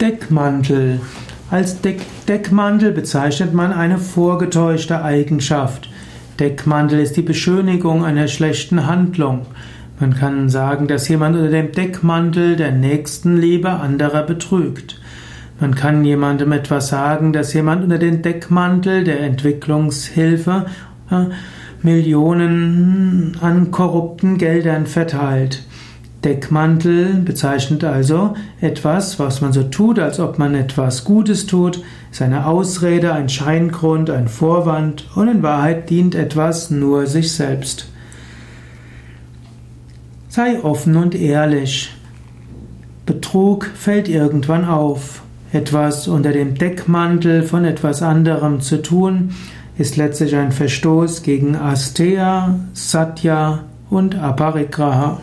Deckmantel. Als Deck Deckmantel bezeichnet man eine vorgetäuschte Eigenschaft. Deckmantel ist die Beschönigung einer schlechten Handlung. Man kann sagen, dass jemand unter dem Deckmantel der Nächstenliebe anderer betrügt. Man kann jemandem etwas sagen, dass jemand unter dem Deckmantel der Entwicklungshilfe äh, Millionen an korrupten Geldern verteilt. Deckmantel bezeichnet also etwas, was man so tut, als ob man etwas Gutes tut, ist eine Ausrede, ein Scheingrund, ein Vorwand und in Wahrheit dient etwas nur sich selbst. Sei offen und ehrlich. Betrug fällt irgendwann auf. Etwas unter dem Deckmantel von etwas anderem zu tun, ist letztlich ein Verstoß gegen Asteya, Satya und Aparigraha.